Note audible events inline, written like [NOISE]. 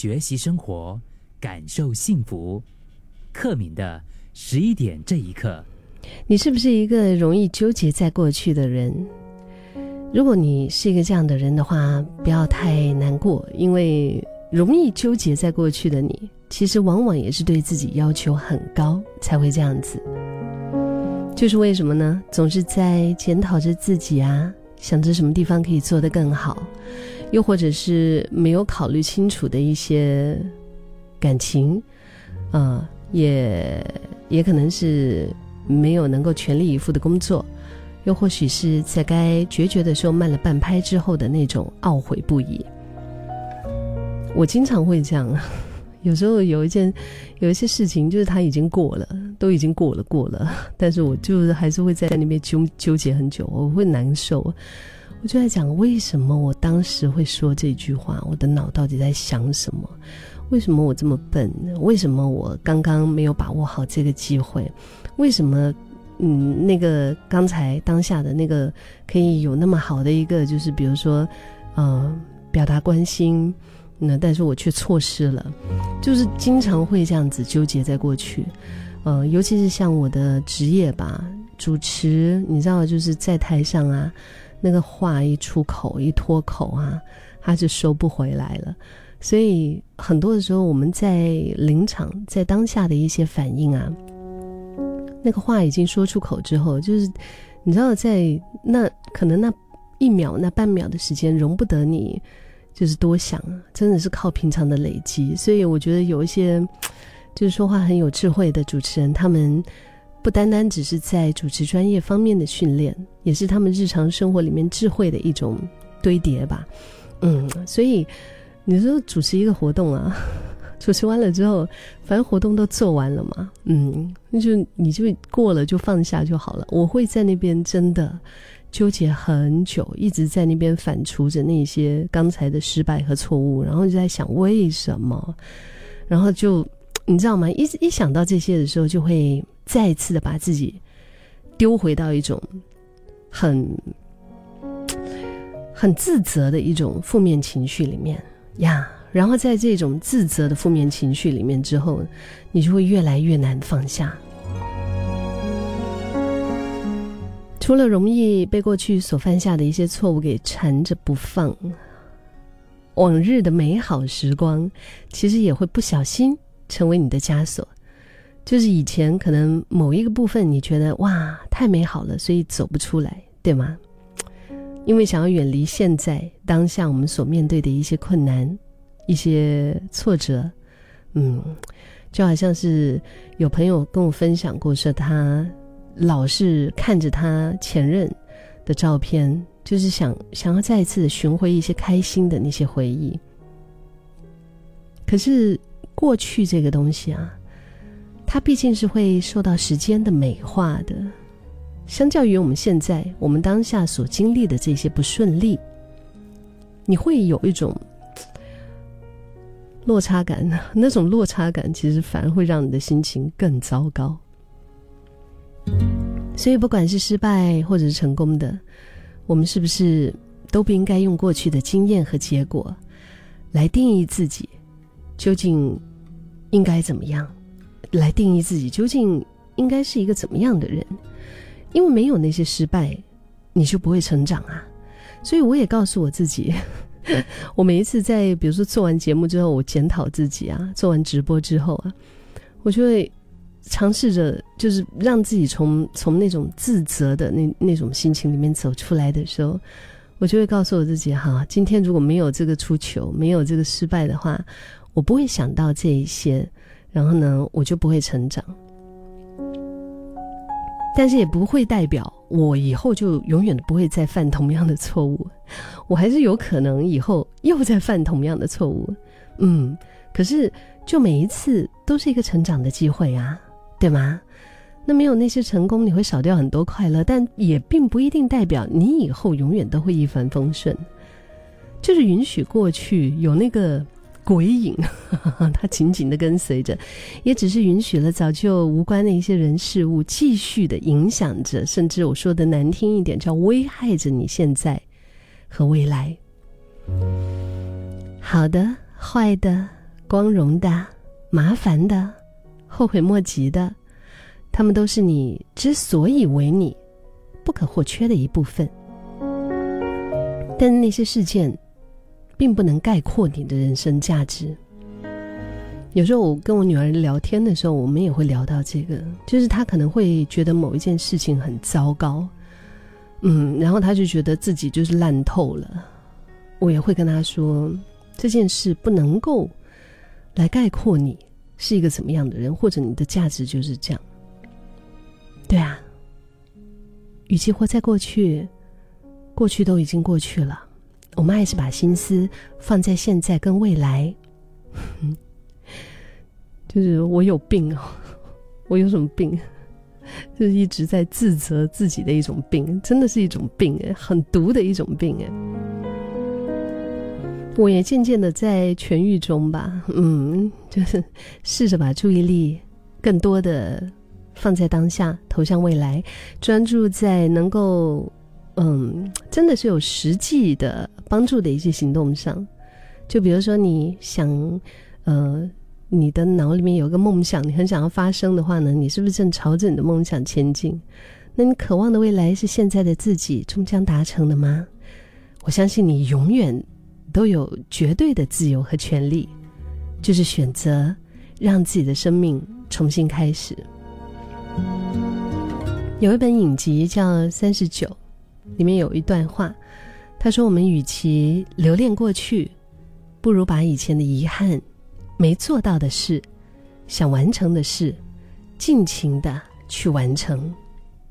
学习生活，感受幸福。克敏的十一点这一刻，你是不是一个容易纠结在过去的人？如果你是一个这样的人的话，不要太难过，因为容易纠结在过去的你，其实往往也是对自己要求很高才会这样子。就是为什么呢？总是在检讨着自己啊，想着什么地方可以做得更好，又或者是没有考虑清楚的一些感情，啊，也也可能是没有能够全力以赴的工作。又或许是在该决绝的时候慢了半拍之后的那种懊悔不已。我经常会这样，[LAUGHS] 有时候有一件有一些事情，就是他已经过了，都已经过了过了，但是我就是还是会在那边纠纠结很久，我会难受。我就在讲，为什么我当时会说这句话？我的脑到底在想什么？为什么我这么笨？为什么我刚刚没有把握好这个机会？为什么？嗯，那个刚才当下的那个可以有那么好的一个，就是比如说，呃，表达关心，那但是我却错失了，就是经常会这样子纠结在过去，呃，尤其是像我的职业吧，主持，你知道，就是在台上啊，那个话一出口一脱口啊，他就收不回来了，所以很多的时候我们在临场，在当下的一些反应啊。那个话已经说出口之后，就是你知道，在那可能那一秒、那半秒的时间，容不得你就是多想，真的是靠平常的累积。所以我觉得有一些就是说话很有智慧的主持人，他们不单单只是在主持专业方面的训练，也是他们日常生活里面智慧的一种堆叠吧。嗯，所以你说主持一个活动啊。[LAUGHS] 主持完了之后，反正活动都做完了嘛，嗯，那就你就过了就放下就好了。我会在那边真的纠结很久，一直在那边反刍着那些刚才的失败和错误，然后就在想为什么，然后就你知道吗？一一想到这些的时候，就会再一次的把自己丢回到一种很 [TSK] 很自责的一种负面情绪里面呀。然后在这种自责的负面情绪里面之后，你就会越来越难放下。除了容易被过去所犯下的一些错误给缠着不放，往日的美好时光，其实也会不小心成为你的枷锁。就是以前可能某一个部分你觉得哇太美好了，所以走不出来，对吗？因为想要远离现在当下我们所面对的一些困难。一些挫折，嗯，就好像是有朋友跟我分享过，说他老是看着他前任的照片，就是想想要再一次寻回一些开心的那些回忆。可是过去这个东西啊，它毕竟是会受到时间的美化的，相较于我们现在我们当下所经历的这些不顺利，你会有一种。落差感，那种落差感其实反而会让你的心情更糟糕。所以，不管是失败或者是成功的，我们是不是都不应该用过去的经验和结果来定义自己究竟应该怎么样？来定义自己究竟应该是一个怎么样的人？因为没有那些失败，你就不会成长啊。所以，我也告诉我自己。[LAUGHS] 我每一次在比如说做完节目之后，我检讨自己啊，做完直播之后啊，我就会尝试着就是让自己从从那种自责的那那种心情里面走出来的时候，我就会告诉我自己哈，今天如果没有这个出糗，没有这个失败的话，我不会想到这一些，然后呢，我就不会成长。但是也不会代表我以后就永远不会再犯同样的错误，我还是有可能以后又在犯同样的错误，嗯，可是就每一次都是一个成长的机会啊，对吗？那没有那些成功，你会少掉很多快乐，但也并不一定代表你以后永远都会一帆风顺，就是允许过去有那个。鬼影，[LAUGHS] 他紧紧的跟随着，也只是允许了早就无关的一些人事物继续的影响着，甚至我说的难听一点，叫危害着你现在和未来。好的、坏的、光荣的、麻烦的、后悔莫及的，他们都是你之所以为你不可或缺的一部分。但那些事件，并不能概括你的人生价值。有时候我跟我女儿聊天的时候，我们也会聊到这个，就是她可能会觉得某一件事情很糟糕，嗯，然后她就觉得自己就是烂透了。我也会跟她说，这件事不能够来概括你是一个怎么样的人，或者你的价值就是这样。对啊，与其活在过去。过去都已经过去了，我们还是把心思放在现在跟未来。[LAUGHS] 就是我有病哦，我有什么病？就是一直在自责自己的一种病，真的是一种病哎，很毒的一种病哎。我也渐渐的在痊愈中吧，嗯，就是试着把注意力更多的放在当下，投向未来，专注在能够。嗯，真的是有实际的帮助的一些行动上，就比如说你想，呃，你的脑里面有个梦想，你很想要发生的话呢，你是不是正朝着你的梦想前进？那你渴望的未来是现在的自己终将达成的吗？我相信你永远都有绝对的自由和权利，就是选择让自己的生命重新开始。有一本影集叫《三十九》。里面有一段话，他说：“我们与其留恋过去，不如把以前的遗憾、没做到的事、想完成的事，尽情的去完成。